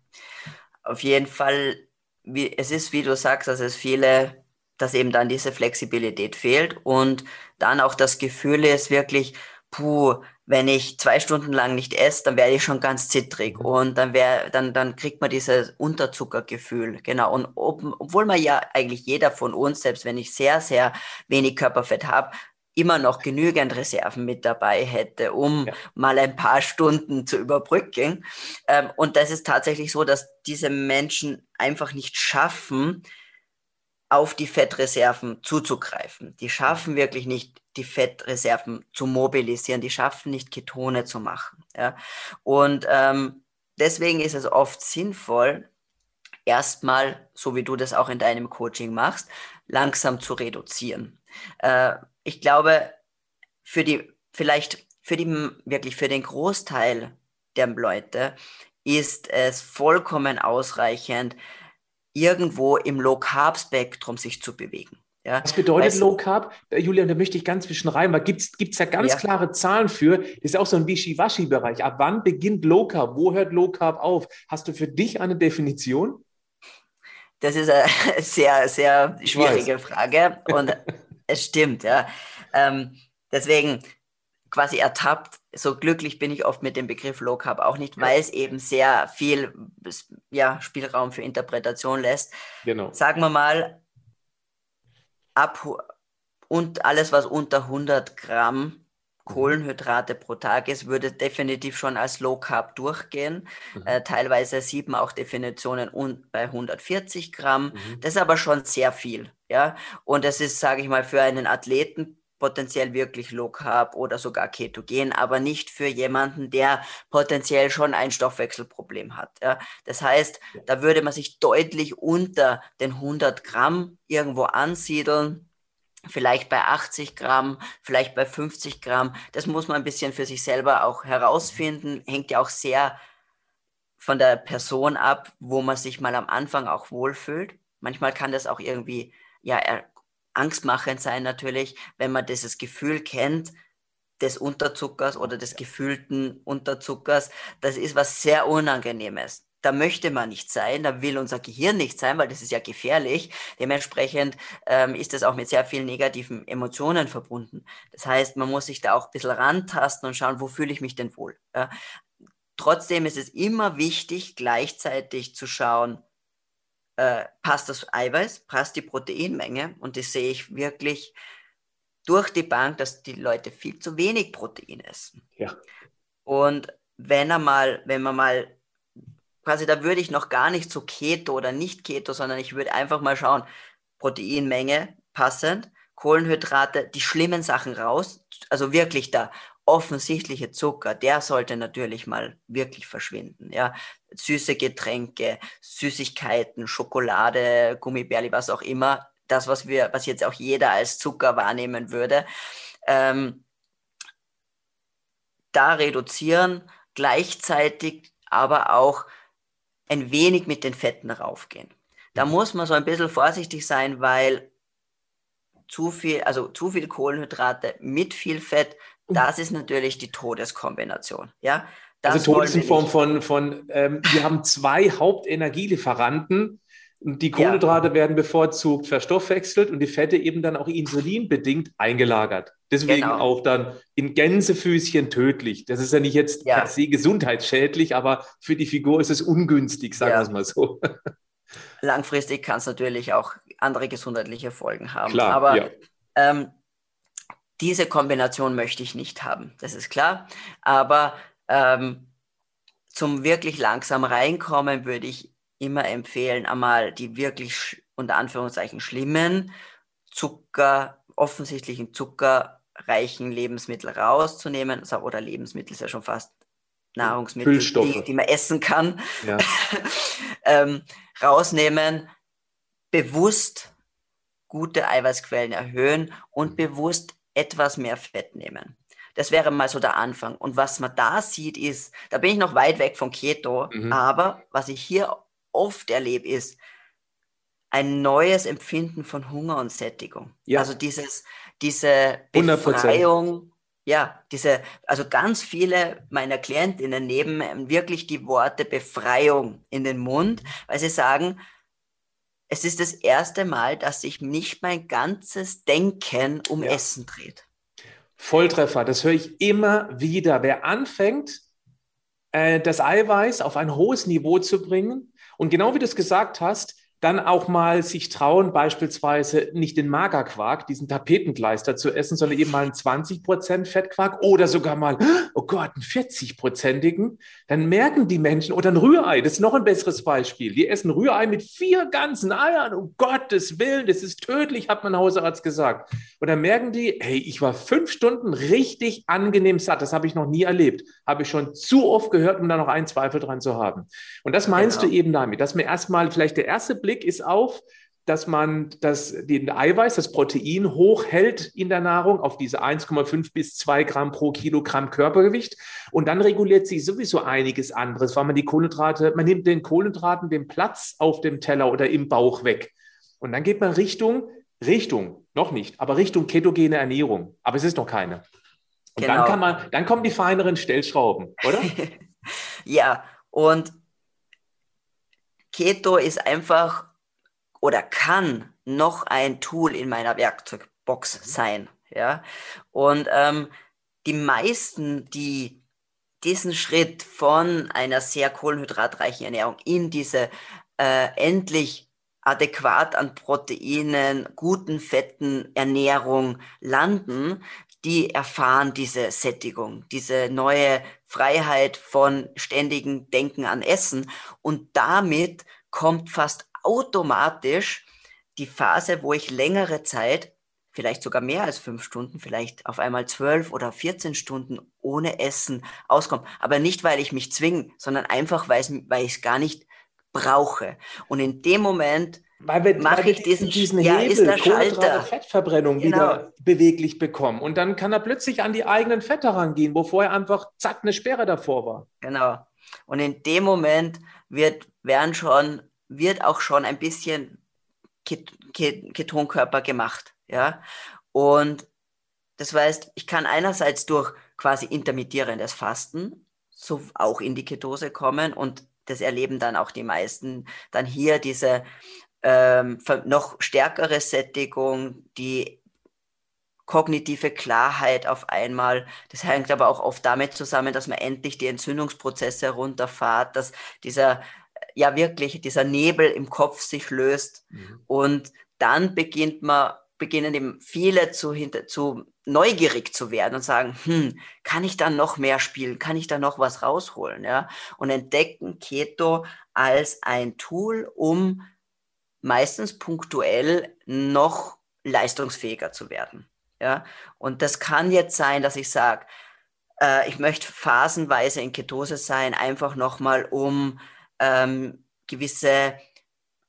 Auf jeden Fall, wie, es ist, wie du sagst, dass es viele dass eben dann diese Flexibilität fehlt und dann auch das Gefühl ist wirklich, puh, wenn ich zwei Stunden lang nicht esse, dann werde ich schon ganz zittrig mhm. und dann wär, dann, dann kriegt man dieses Unterzuckergefühl. Genau. Und ob, obwohl man ja eigentlich jeder von uns, selbst wenn ich sehr, sehr wenig Körperfett habe, immer noch genügend Reserven mit dabei hätte, um ja. mal ein paar Stunden zu überbrücken. Ähm, und das ist tatsächlich so, dass diese Menschen einfach nicht schaffen, auf die Fettreserven zuzugreifen. Die schaffen wirklich nicht, die Fettreserven zu mobilisieren. Die schaffen nicht, Ketone zu machen. Ja? Und ähm, deswegen ist es oft sinnvoll, erstmal, so wie du das auch in deinem Coaching machst, langsam zu reduzieren. Äh, ich glaube, für die, vielleicht für die, wirklich für den Großteil der Leute ist es vollkommen ausreichend, irgendwo im Low-Carb-Spektrum sich zu bewegen. Ja, Was bedeutet weißt, Low Carb? Äh, Julian, da möchte ich ganz zwischen rein, weil gibt es ja ganz ja. klare Zahlen für. Das ist auch so ein Wischiwaschi-Bereich. Ab wann beginnt Low Carb? Wo hört Low Carb auf? Hast du für dich eine Definition? Das ist eine <laughs> sehr, sehr schwierige Frage und <laughs> es stimmt, ja. Ähm, deswegen, quasi ertappt. So glücklich bin ich oft mit dem Begriff Low Carb auch nicht, weil es eben sehr viel ja, Spielraum für Interpretation lässt. Genau. Sagen wir mal, ab und alles, was unter 100 Gramm mhm. Kohlenhydrate pro Tag ist, würde definitiv schon als Low Carb durchgehen. Mhm. Äh, teilweise sieben auch Definitionen un bei 140 Gramm. Mhm. Das ist aber schon sehr viel. Ja? Und das ist, sage ich mal, für einen Athleten potenziell wirklich Low Carb oder sogar Ketogen, aber nicht für jemanden, der potenziell schon ein Stoffwechselproblem hat. Ja. Das heißt, da würde man sich deutlich unter den 100 Gramm irgendwo ansiedeln. Vielleicht bei 80 Gramm, vielleicht bei 50 Gramm. Das muss man ein bisschen für sich selber auch herausfinden. Hängt ja auch sehr von der Person ab, wo man sich mal am Anfang auch wohlfühlt. Manchmal kann das auch irgendwie ja angstmachend sein natürlich, wenn man dieses Gefühl kennt, des Unterzuckers oder des gefühlten Unterzuckers. Das ist was sehr Unangenehmes. Da möchte man nicht sein, da will unser Gehirn nicht sein, weil das ist ja gefährlich. Dementsprechend ähm, ist das auch mit sehr vielen negativen Emotionen verbunden. Das heißt, man muss sich da auch ein bisschen rantasten und schauen, wo fühle ich mich denn wohl. Ja? Trotzdem ist es immer wichtig, gleichzeitig zu schauen, äh, passt das Eiweiß, passt die Proteinmenge und das sehe ich wirklich durch die Bank, dass die Leute viel zu wenig Protein essen. Ja. Und wenn er mal, wenn man mal, quasi da würde ich noch gar nicht so Keto oder nicht Keto, sondern ich würde einfach mal schauen, Proteinmenge passend, Kohlenhydrate, die schlimmen Sachen raus, also wirklich da offensichtliche Zucker, der sollte natürlich mal wirklich verschwinden. Ja, süße Getränke, Süßigkeiten, Schokolade, Gummibärli, was auch immer, das, was wir, was jetzt auch jeder als Zucker wahrnehmen würde, ähm, da reduzieren, gleichzeitig aber auch ein wenig mit den Fetten raufgehen. Da mhm. muss man so ein bisschen vorsichtig sein, weil zu viel, also zu viel Kohlenhydrate mit viel Fett, das ist natürlich die Todeskombination. Ja, Das also Tod ist in Form von, von ähm, wir haben zwei Hauptenergielieferanten. Die Kohlenhydrate ja. werden bevorzugt verstoffwechselt und die Fette eben dann auch insulinbedingt eingelagert. Deswegen genau. auch dann in Gänsefüßchen tödlich. Das ist ja nicht jetzt ja. per se gesundheitsschädlich, aber für die Figur ist es ungünstig, sagen ja. wir es mal so. Langfristig kann es natürlich auch andere gesundheitliche Folgen haben. Klar, aber ähm, diese Kombination möchte ich nicht haben, das ist klar. Aber ähm, zum wirklich langsam reinkommen würde ich immer empfehlen, einmal die wirklich unter Anführungszeichen schlimmen Zucker, offensichtlichen zuckerreichen Lebensmittel rauszunehmen. Also, oder Lebensmittel ist ja schon fast Nahrungsmittel, die, die, man essen kann. Ja. <laughs> ähm, rausnehmen, bewusst gute Eiweißquellen erhöhen und bewusst etwas mehr Fett nehmen. Das wäre mal so der Anfang. Und was man da sieht, ist, da bin ich noch weit weg von Keto, mhm. aber was ich hier oft erlebe, ist ein neues Empfinden von Hunger und Sättigung. Ja. Also dieses, diese Befreiung, 100%. ja, diese, also ganz viele meiner Klientinnen nehmen wirklich die Worte Befreiung in den Mund, weil sie sagen, es ist das erste Mal, dass sich nicht mein ganzes Denken um ja. Essen dreht. Volltreffer, das höre ich immer wieder. Wer anfängt, äh, das Eiweiß auf ein hohes Niveau zu bringen und genau wie du es gesagt hast, dann auch mal sich trauen, beispielsweise nicht den Magerquark, diesen Tapetenkleister zu essen, sondern eben mal einen 20% Fettquark oder sogar mal, oh Gott, einen 40-prozentigen, dann merken die Menschen, oder ein Rührei, das ist noch ein besseres Beispiel. Die essen Rührei mit vier ganzen Eiern, um Gottes Willen, das ist tödlich, hat mein Hausarzt gesagt. Und dann merken die, hey, ich war fünf Stunden richtig angenehm satt, das habe ich noch nie erlebt, habe ich schon zu oft gehört, um da noch einen Zweifel dran zu haben. Und das meinst genau. du eben damit, dass mir erstmal vielleicht der erste Blick Blick ist auf, dass man das, den Eiweiß, das Protein hochhält in der Nahrung auf diese 1,5 bis 2 Gramm pro Kilogramm Körpergewicht. Und dann reguliert sich sowieso einiges anderes, weil man die Kohlenhydrate, man nimmt den Kohlenhydraten den Platz auf dem Teller oder im Bauch weg. Und dann geht man Richtung, Richtung, noch nicht, aber Richtung ketogene Ernährung. Aber es ist noch keine. Und genau. dann kann man, dann kommen die feineren Stellschrauben, oder? <laughs> ja, und Keto ist einfach oder kann noch ein Tool in meiner Werkzeugbox mhm. sein. Ja? Und ähm, die meisten, die diesen Schritt von einer sehr kohlenhydratreichen Ernährung in diese äh, endlich adäquat an Proteinen, guten Fetten Ernährung landen, die erfahren diese Sättigung, diese neue Freiheit von ständigem Denken an Essen und damit kommt fast automatisch die Phase, wo ich längere Zeit, vielleicht sogar mehr als fünf Stunden, vielleicht auf einmal zwölf oder 14 Stunden ohne Essen auskomme. Aber nicht, weil ich mich zwinge, sondern einfach, weil ich es gar nicht brauche. Und in dem Moment mache ich diesen, diesen ja, Hebel, ist Kohlenhydrate, Fettverbrennung genau. wieder beweglich bekommen. Und dann kann er plötzlich an die eigenen Fette rangehen, wo vorher einfach zack eine Sperre davor war. Genau. Und in dem Moment wird, werden schon wird auch schon ein bisschen Ket Ket Ketonkörper gemacht. Ja? Und das heißt, ich kann einerseits durch quasi intermittierendes Fasten so auch in die Ketose kommen und das erleben dann auch die meisten, dann hier diese ähm, noch stärkere Sättigung, die kognitive Klarheit auf einmal. Das hängt aber auch oft damit zusammen, dass man endlich die Entzündungsprozesse runterfahrt, dass dieser ja wirklich dieser Nebel im Kopf sich löst mhm. und dann beginnt man, beginnen eben viele zu, zu neugierig zu werden und sagen, hm, kann ich da noch mehr spielen? Kann ich da noch was rausholen? Ja? Und entdecken Keto als ein Tool, um meistens punktuell noch leistungsfähiger zu werden. Ja? Und das kann jetzt sein, dass ich sage, äh, ich möchte phasenweise in Ketose sein, einfach nochmal um ähm, gewisse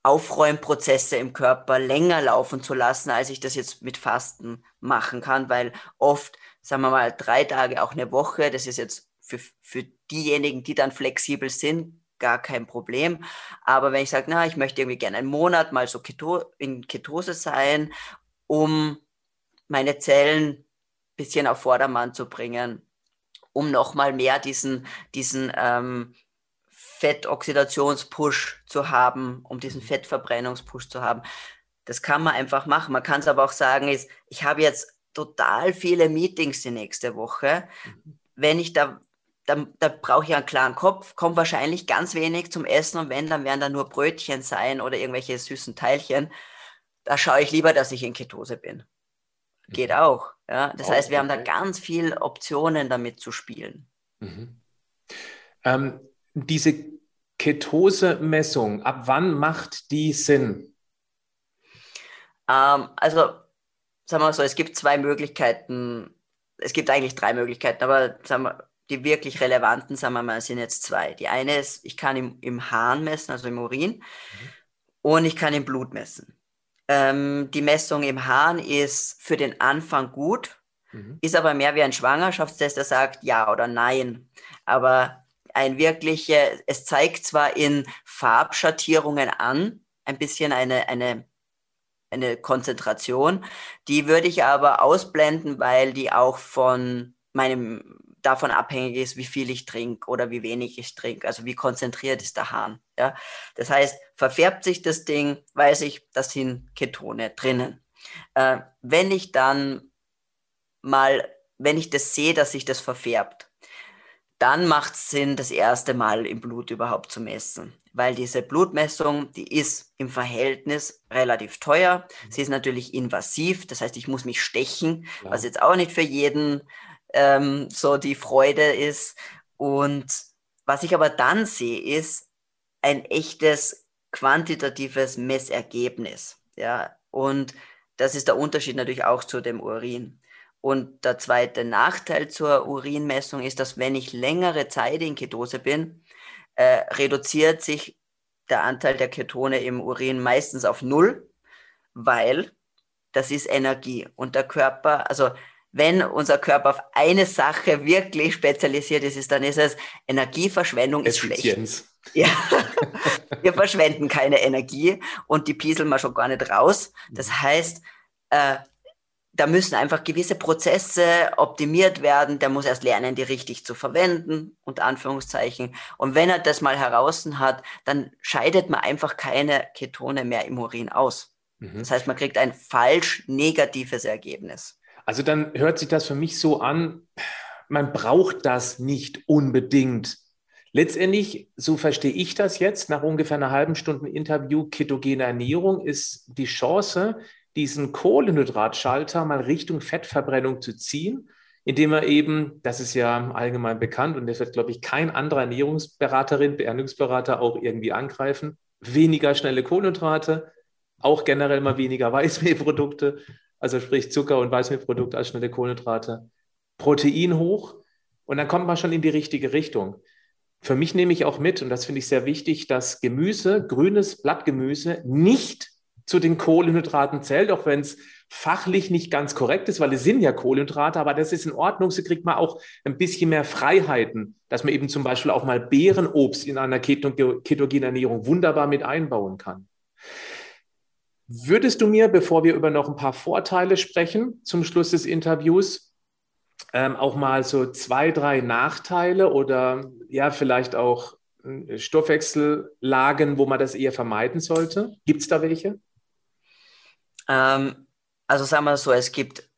Aufräumprozesse im Körper länger laufen zu lassen, als ich das jetzt mit Fasten machen kann, weil oft, sagen wir mal, drei Tage, auch eine Woche, das ist jetzt für, für diejenigen, die dann flexibel sind, gar kein Problem. Aber wenn ich sage, na, ich möchte irgendwie gerne einen Monat mal so Keto in Ketose sein, um meine Zellen ein bisschen auf Vordermann zu bringen, um nochmal mehr diesen, diesen ähm, Fettoxidationspush zu haben, um diesen mhm. Fettverbrennungspush zu haben. Das kann man einfach machen. Man kann es aber auch sagen, ist, ich habe jetzt total viele Meetings die nächste Woche. Mhm. Wenn ich da, da, da brauche ich einen klaren Kopf, kommt wahrscheinlich ganz wenig zum Essen und wenn, dann werden da nur Brötchen sein oder irgendwelche süßen Teilchen. Da schaue ich lieber, dass ich in Ketose bin. Geht mhm. auch. Ja? Das auch, heißt, wir okay. haben da ganz viele Optionen damit zu spielen. Mhm. Ähm, diese Ketose-Messung, ab wann macht die Sinn? Ähm, also, sagen wir mal so, es gibt zwei Möglichkeiten. Es gibt eigentlich drei Möglichkeiten, aber sagen wir, die wirklich relevanten, sagen wir mal, sind jetzt zwei. Die eine ist, ich kann im, im Hahn messen, also im Urin, mhm. und ich kann im Blut messen. Ähm, die Messung im Hahn ist für den Anfang gut, mhm. ist aber mehr wie ein Schwangerschaftstest, der sagt ja oder nein. Aber ein wirkliche, es zeigt zwar in Farbschattierungen an, ein bisschen eine, eine, eine Konzentration, die würde ich aber ausblenden, weil die auch von meinem davon abhängig ist, wie viel ich trinke oder wie wenig ich trinke, also wie konzentriert ist der Hahn. Ja? Das heißt, verfärbt sich das Ding, weiß ich, da sind Ketone drinnen. Äh, wenn ich dann mal, wenn ich das sehe, dass sich das verfärbt, dann macht es Sinn, das erste Mal im Blut überhaupt zu messen. Weil diese Blutmessung, die ist im Verhältnis relativ teuer. Sie ist natürlich invasiv, das heißt, ich muss mich stechen, ja. was jetzt auch nicht für jeden ähm, so die Freude ist. Und was ich aber dann sehe, ist ein echtes quantitatives Messergebnis. Ja, und das ist der Unterschied natürlich auch zu dem Urin. Und der zweite Nachteil zur Urinmessung ist, dass wenn ich längere Zeit in Ketose bin, äh, reduziert sich der Anteil der Ketone im Urin meistens auf Null, weil das ist Energie. Und der Körper, also wenn unser Körper auf eine Sache wirklich spezialisiert ist, dann ist es Energieverschwendung ist schlecht. Ja, <laughs> wir verschwenden keine Energie und die pieseln wir schon gar nicht raus. Das mhm. heißt, äh, da müssen einfach gewisse Prozesse optimiert werden. Der muss erst lernen, die richtig zu verwenden, unter Anführungszeichen. Und wenn er das mal heraus hat, dann scheidet man einfach keine Ketone mehr im Urin aus. Mhm. Das heißt, man kriegt ein falsch negatives Ergebnis. Also dann hört sich das für mich so an, man braucht das nicht unbedingt. Letztendlich, so verstehe ich das jetzt, nach ungefähr einer halben Stunde Interview, ketogene Ernährung ist die Chance, diesen Kohlenhydratschalter mal Richtung Fettverbrennung zu ziehen, indem er eben, das ist ja allgemein bekannt und das wird, glaube ich, kein anderer Ernährungsberaterin, Ernährungsberater auch irgendwie angreifen, weniger schnelle Kohlenhydrate, auch generell mal weniger Weißmehlprodukte, also sprich Zucker und Weißmehlprodukte als schnelle Kohlenhydrate, Protein hoch und dann kommt man schon in die richtige Richtung. Für mich nehme ich auch mit, und das finde ich sehr wichtig, dass Gemüse, grünes Blattgemüse nicht zu den Kohlenhydraten zählt, auch wenn es fachlich nicht ganz korrekt ist, weil es sind ja Kohlenhydrate, aber das ist in Ordnung. So kriegt man auch ein bisschen mehr Freiheiten, dass man eben zum Beispiel auch mal Beerenobst in einer ketogenen Ernährung wunderbar mit einbauen kann. Würdest du mir, bevor wir über noch ein paar Vorteile sprechen, zum Schluss des Interviews, ähm, auch mal so zwei, drei Nachteile oder ja, vielleicht auch äh, Stoffwechsellagen, wo man das eher vermeiden sollte? Gibt es da welche? Ähm, also sagen wir so, es gibt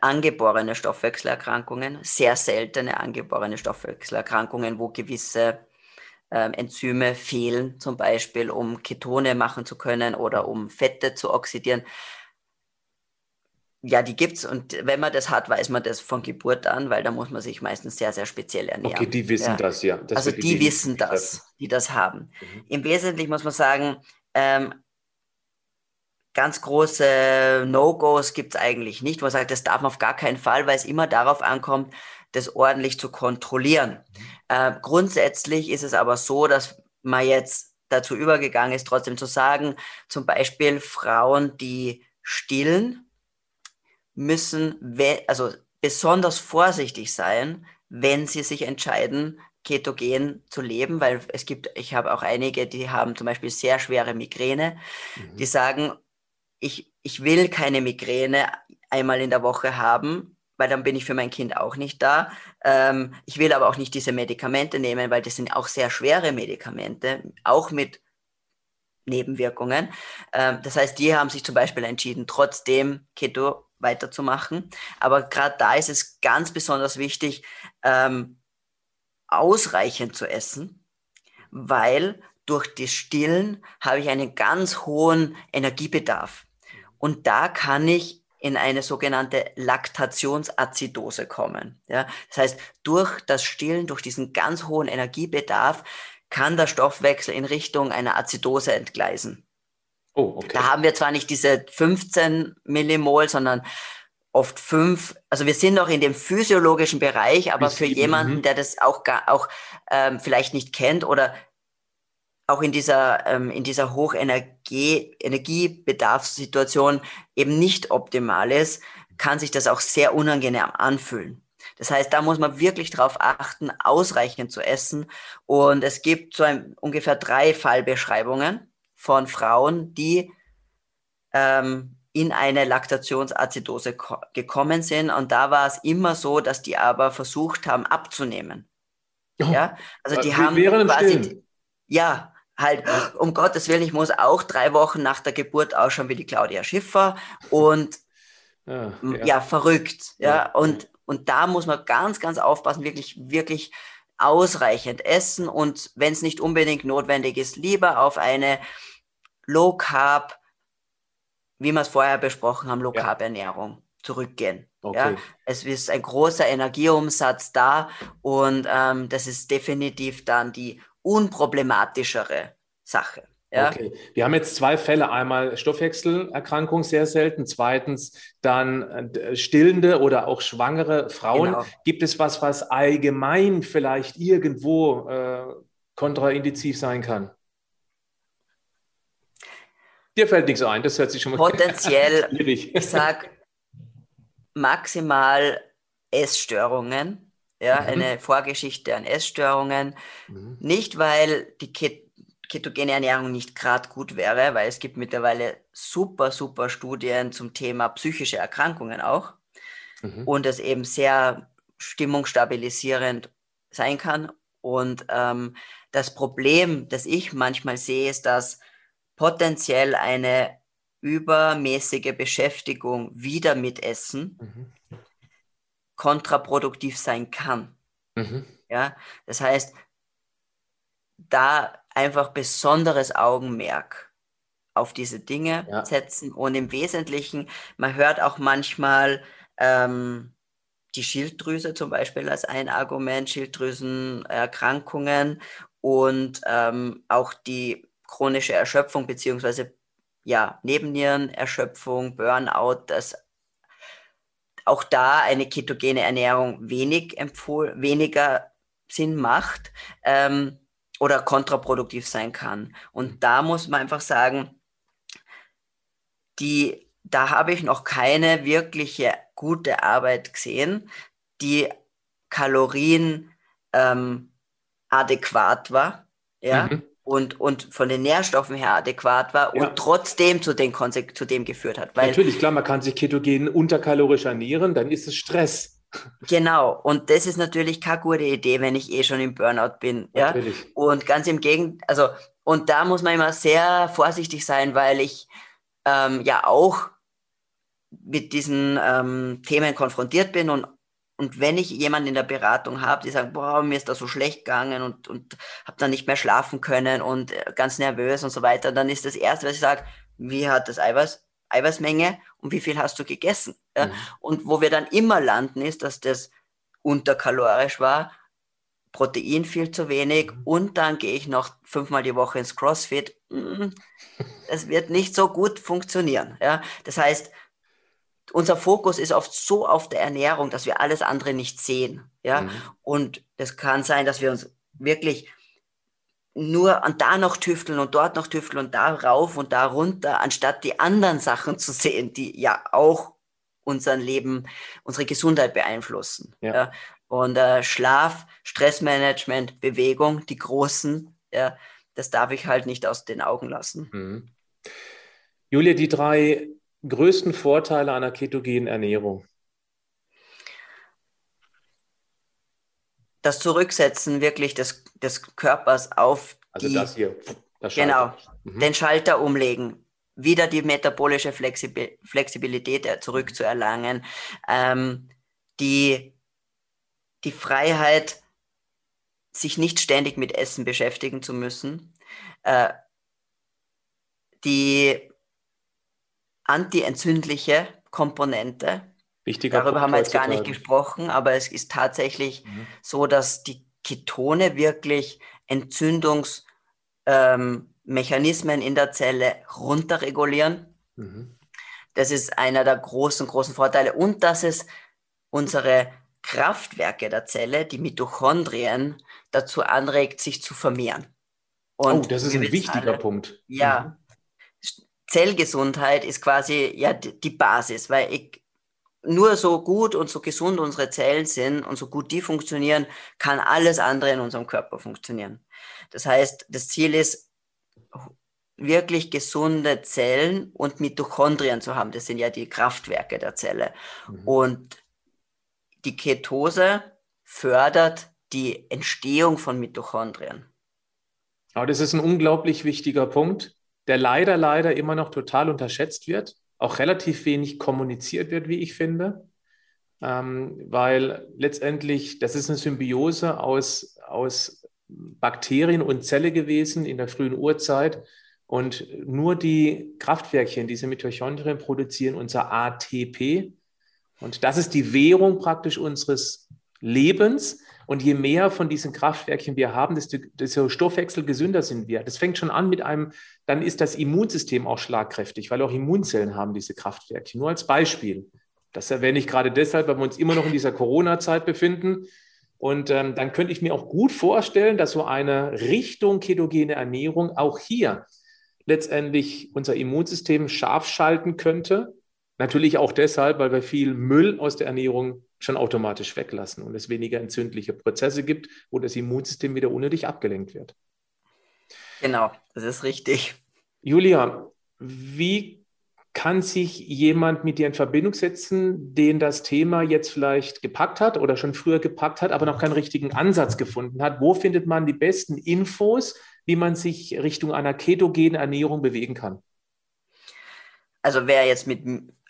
angeborene Stoffwechselerkrankungen, sehr seltene angeborene Stoffwechselerkrankungen, wo gewisse ähm, Enzyme fehlen, zum Beispiel, um Ketone machen zu können oder um Fette zu oxidieren. Ja, die gibt es und wenn man das hat, weiß man das von Geburt an, weil da muss man sich meistens sehr, sehr speziell ernähren. Okay, die wissen ja. das, ja. Das also die, die wissen das, die das haben. Mhm. Im Wesentlichen muss man sagen, ähm, ganz große No-Gos gibt es eigentlich nicht, wo man sagt, das darf man auf gar keinen Fall, weil es immer darauf ankommt, das ordentlich zu kontrollieren. Mhm. Äh, grundsätzlich ist es aber so, dass man jetzt dazu übergegangen ist, trotzdem zu sagen, zum Beispiel Frauen, die stillen, müssen also besonders vorsichtig sein, wenn sie sich entscheiden, ketogen zu leben, weil es gibt, ich habe auch einige, die haben zum Beispiel sehr schwere Migräne, mhm. die sagen, ich, ich will keine Migräne einmal in der Woche haben, weil dann bin ich für mein Kind auch nicht da. Ähm, ich will aber auch nicht diese Medikamente nehmen, weil das sind auch sehr schwere Medikamente, auch mit Nebenwirkungen. Ähm, das heißt, die haben sich zum Beispiel entschieden, trotzdem Keto weiterzumachen. Aber gerade da ist es ganz besonders wichtig, ähm, ausreichend zu essen, weil durch das Stillen habe ich einen ganz hohen Energiebedarf. Und da kann ich in eine sogenannte Laktationsacidose kommen. Ja? Das heißt, durch das Stillen, durch diesen ganz hohen Energiebedarf, kann der Stoffwechsel in Richtung einer Azidose entgleisen. Oh, okay. Da haben wir zwar nicht diese 15 Millimol, sondern oft fünf. Also wir sind noch in dem physiologischen Bereich, aber für jemanden, mhm. der das auch, gar, auch ähm, vielleicht nicht kennt oder auch in dieser, ähm, in dieser Hochenergie, Energiebedarfssituation eben nicht optimal ist, kann sich das auch sehr unangenehm anfühlen. Das heißt, da muss man wirklich darauf achten, ausreichend zu essen. Und es gibt so ein, ungefähr drei Fallbeschreibungen von Frauen, die ähm, in eine Laktationsacidose gekommen sind. Und da war es immer so, dass die aber versucht haben abzunehmen. Oh, ja, also die haben quasi, ja, halt, um Gottes Willen, ich muss auch drei Wochen nach der Geburt ausschauen wie die Claudia Schiffer und <laughs> ja, ja. ja verrückt. Ja, ja. Und, und da muss man ganz, ganz aufpassen, wirklich, wirklich ausreichend essen und wenn es nicht unbedingt notwendig ist, lieber auf eine Low Carb, wie wir es vorher besprochen haben, Low Carb Ernährung zurückgehen. Okay. Ja, es ist ein großer Energieumsatz da und ähm, das ist definitiv dann die unproblematischere Sache. Ja? Okay. Wir haben jetzt zwei Fälle. Einmal Stoffwechselerkrankung sehr selten. Zweitens dann äh, stillende oder auch schwangere Frauen. Genau. Gibt es was, was allgemein vielleicht irgendwo äh, kontraindiziv sein kann? Dir fällt nichts ein, das hört sich schon mal <laughs> Potenziell, schwierig. ich sage maximal Essstörungen ja, mhm. eine Vorgeschichte an Essstörungen. Mhm. Nicht, weil die Ket ketogene Ernährung nicht gerade gut wäre, weil es gibt mittlerweile super, super Studien zum Thema psychische Erkrankungen auch mhm. und es eben sehr stimmungsstabilisierend sein kann. Und ähm, das Problem, das ich manchmal sehe, ist, dass potenziell eine übermäßige Beschäftigung wieder mit Essen mhm kontraproduktiv sein kann. Mhm. Ja, das heißt, da einfach besonderes Augenmerk auf diese Dinge ja. setzen und im Wesentlichen, man hört auch manchmal ähm, die Schilddrüse zum Beispiel als ein Argument, Schilddrüsenerkrankungen und ähm, auch die chronische Erschöpfung beziehungsweise ja, Nebennierenerschöpfung, Burnout, das auch da eine ketogene Ernährung wenig empfohlen, weniger Sinn macht ähm, oder kontraproduktiv sein kann. Und da muss man einfach sagen, die, da habe ich noch keine wirkliche gute Arbeit gesehen, die Kalorien ähm, adäquat war. Ja. Mhm und, und von den Nährstoffen her adäquat war ja. und trotzdem zu, den zu dem geführt hat. Weil, Natürlich, klar, man kann sich ketogen unterkalorisch ernähren, dann ist es Stress. <laughs> Genau, und das ist natürlich keine gute Idee, wenn ich eh schon im Burnout bin. Ja? Und ganz im Gegenteil, also, und da muss man immer sehr vorsichtig sein, weil ich ähm, ja auch mit diesen ähm, Themen konfrontiert bin und und wenn ich jemanden in der Beratung habe, die sagt, boah, mir ist da so schlecht gegangen und, und habe dann nicht mehr schlafen können und äh, ganz nervös und so weiter, dann ist das Erste, was ich sage, wie hat das Eiweiß, Eiweißmenge und wie viel hast du gegessen? Mhm. Und wo wir dann immer landen, ist, dass das unterkalorisch war, Protein viel zu wenig mhm. und dann gehe ich noch fünfmal die Woche ins CrossFit. Mhm. Es wird nicht so gut funktionieren. Ja? Das heißt, unser Fokus ist oft so auf der Ernährung, dass wir alles andere nicht sehen. Ja? Mhm. Und es kann sein, dass wir uns wirklich nur und da noch tüfteln und dort noch tüfteln und da rauf und da runter, anstatt die anderen Sachen <laughs> zu sehen, die ja auch unser Leben, unsere Gesundheit beeinflussen. Ja. ja? Und äh, Schlaf, Stressmanagement, Bewegung, die großen, ja, das darf ich halt nicht aus den Augen lassen. Mhm. Julia, die drei größten Vorteile einer ketogenen Ernährung? das Zurücksetzen wirklich des, des Körpers auf also die, das hier, das. Genau, mhm. den Schalter umlegen, wieder die metabolische Flexibil Flexibilität zurückzuerlangen, ähm, die, die Freiheit, sich nicht ständig mit Essen beschäftigen zu müssen, äh, die antientzündliche Komponente. Wichtiger Darüber Punkt haben wir jetzt gar nicht gesprochen, aber es ist tatsächlich mhm. so, dass die Ketone wirklich Entzündungsmechanismen ähm, in der Zelle runterregulieren. Mhm. Das ist einer der großen, großen Vorteile. Und dass es unsere Kraftwerke der Zelle, die Mitochondrien, dazu anregt, sich zu vermehren. Und oh, das ist ein wichtiger Punkt. Ja. Zellgesundheit ist quasi ja die Basis, weil ich, nur so gut und so gesund unsere Zellen sind und so gut die funktionieren, kann alles andere in unserem Körper funktionieren. Das heißt, das Ziel ist, wirklich gesunde Zellen und Mitochondrien zu haben. Das sind ja die Kraftwerke der Zelle. Mhm. Und die Ketose fördert die Entstehung von Mitochondrien. Aber das ist ein unglaublich wichtiger Punkt, der leider, leider immer noch total unterschätzt wird, auch relativ wenig kommuniziert wird, wie ich finde, ähm, weil letztendlich das ist eine Symbiose aus, aus Bakterien und Zelle gewesen in der frühen Urzeit. Und nur die Kraftwerkchen, diese Mitochondrien, produzieren unser ATP. Und das ist die Währung praktisch unseres Lebens. Und je mehr von diesen Kraftwerkchen wir haben, desto, desto Stoffwechselgesünder sind wir. Das fängt schon an mit einem, dann ist das Immunsystem auch schlagkräftig, weil auch Immunzellen haben diese Kraftwerkchen. Nur als Beispiel. Das erwähne ich gerade deshalb, weil wir uns immer noch in dieser Corona-Zeit befinden. Und ähm, dann könnte ich mir auch gut vorstellen, dass so eine Richtung ketogene Ernährung auch hier letztendlich unser Immunsystem scharf schalten könnte. Natürlich auch deshalb, weil wir viel Müll aus der Ernährung schon automatisch weglassen und es weniger entzündliche Prozesse gibt, wo das Immunsystem wieder unnötig abgelenkt wird. Genau, das ist richtig. Julia, wie kann sich jemand mit dir in Verbindung setzen, den das Thema jetzt vielleicht gepackt hat oder schon früher gepackt hat, aber noch keinen richtigen Ansatz gefunden hat? Wo findet man die besten Infos, wie man sich Richtung einer ketogenen Ernährung bewegen kann? Also wer jetzt mit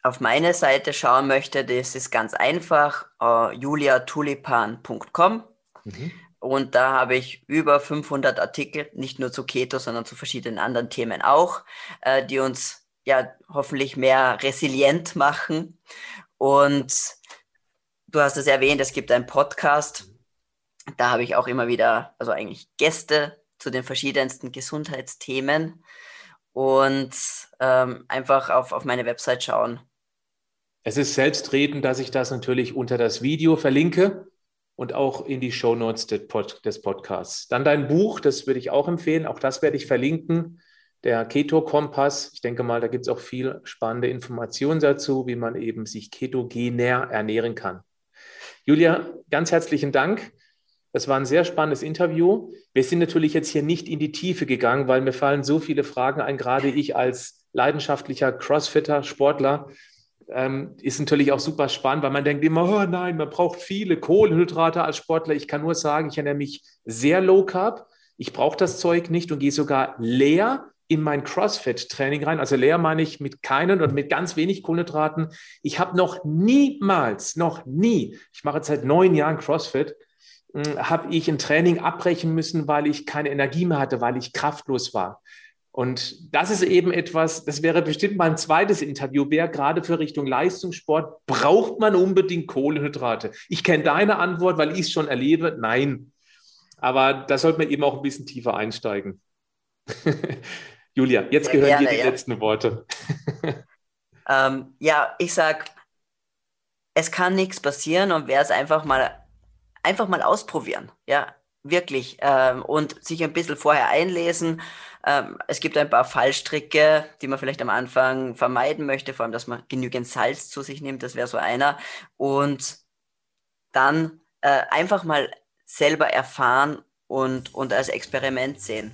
auf meine Seite schauen möchte, das ist ganz einfach, äh, juliatulipan.com. Mhm. Und da habe ich über 500 Artikel, nicht nur zu Keto, sondern zu verschiedenen anderen Themen auch, äh, die uns ja hoffentlich mehr resilient machen. Und du hast es erwähnt, es gibt einen Podcast. Da habe ich auch immer wieder, also eigentlich Gäste zu den verschiedensten Gesundheitsthemen und ähm, einfach auf, auf meine Website schauen. Es ist selbstredend, dass ich das natürlich unter das Video verlinke und auch in die Show Notes des, Podcasts. Dann dein Buch, das würde ich auch empfehlen. Auch das werde ich verlinken. Der Keto-Kompass. Ich denke mal, da gibt es auch viel spannende Informationen dazu, wie man eben sich ketogener ernähren kann. Julia, ganz herzlichen Dank. Das war ein sehr spannendes Interview. Wir sind natürlich jetzt hier nicht in die Tiefe gegangen, weil mir fallen so viele Fragen ein, gerade ich als leidenschaftlicher Crossfitter, Sportler ähm, ist natürlich auch super spannend, weil man denkt immer, oh nein, man braucht viele Kohlenhydrate als Sportler. Ich kann nur sagen, ich ernähre mich sehr low carb. Ich brauche das Zeug nicht und gehe sogar leer in mein CrossFit-Training rein. Also leer meine ich mit keinen oder mit ganz wenig Kohlenhydraten. Ich habe noch niemals, noch nie, ich mache seit neun Jahren CrossFit, hm, habe ich ein Training abbrechen müssen, weil ich keine Energie mehr hatte, weil ich kraftlos war. Und das ist eben etwas, das wäre bestimmt mein zweites Interview, wer gerade für Richtung Leistungssport braucht man unbedingt Kohlenhydrate. Ich kenne deine Antwort, weil ich es schon erlebe. Nein. Aber da sollte man eben auch ein bisschen tiefer einsteigen. <laughs> Julia, jetzt Sehr gehören gerne, dir die ja. letzten Worte. <laughs> ähm, ja, ich sag, es kann nichts passieren und wer es einfach mal einfach mal ausprobieren. Ja, wirklich. Ähm, und sich ein bisschen vorher einlesen ähm, es gibt ein paar Fallstricke, die man vielleicht am Anfang vermeiden möchte, vor allem, dass man genügend Salz zu sich nimmt, das wäre so einer. Und dann äh, einfach mal selber erfahren und, und als Experiment sehen.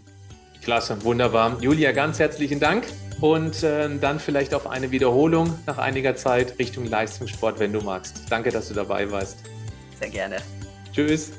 Klasse, wunderbar. Julia, ganz herzlichen Dank und äh, dann vielleicht auf eine Wiederholung nach einiger Zeit Richtung Leistungssport, wenn du magst. Danke, dass du dabei warst. Sehr gerne. Tschüss.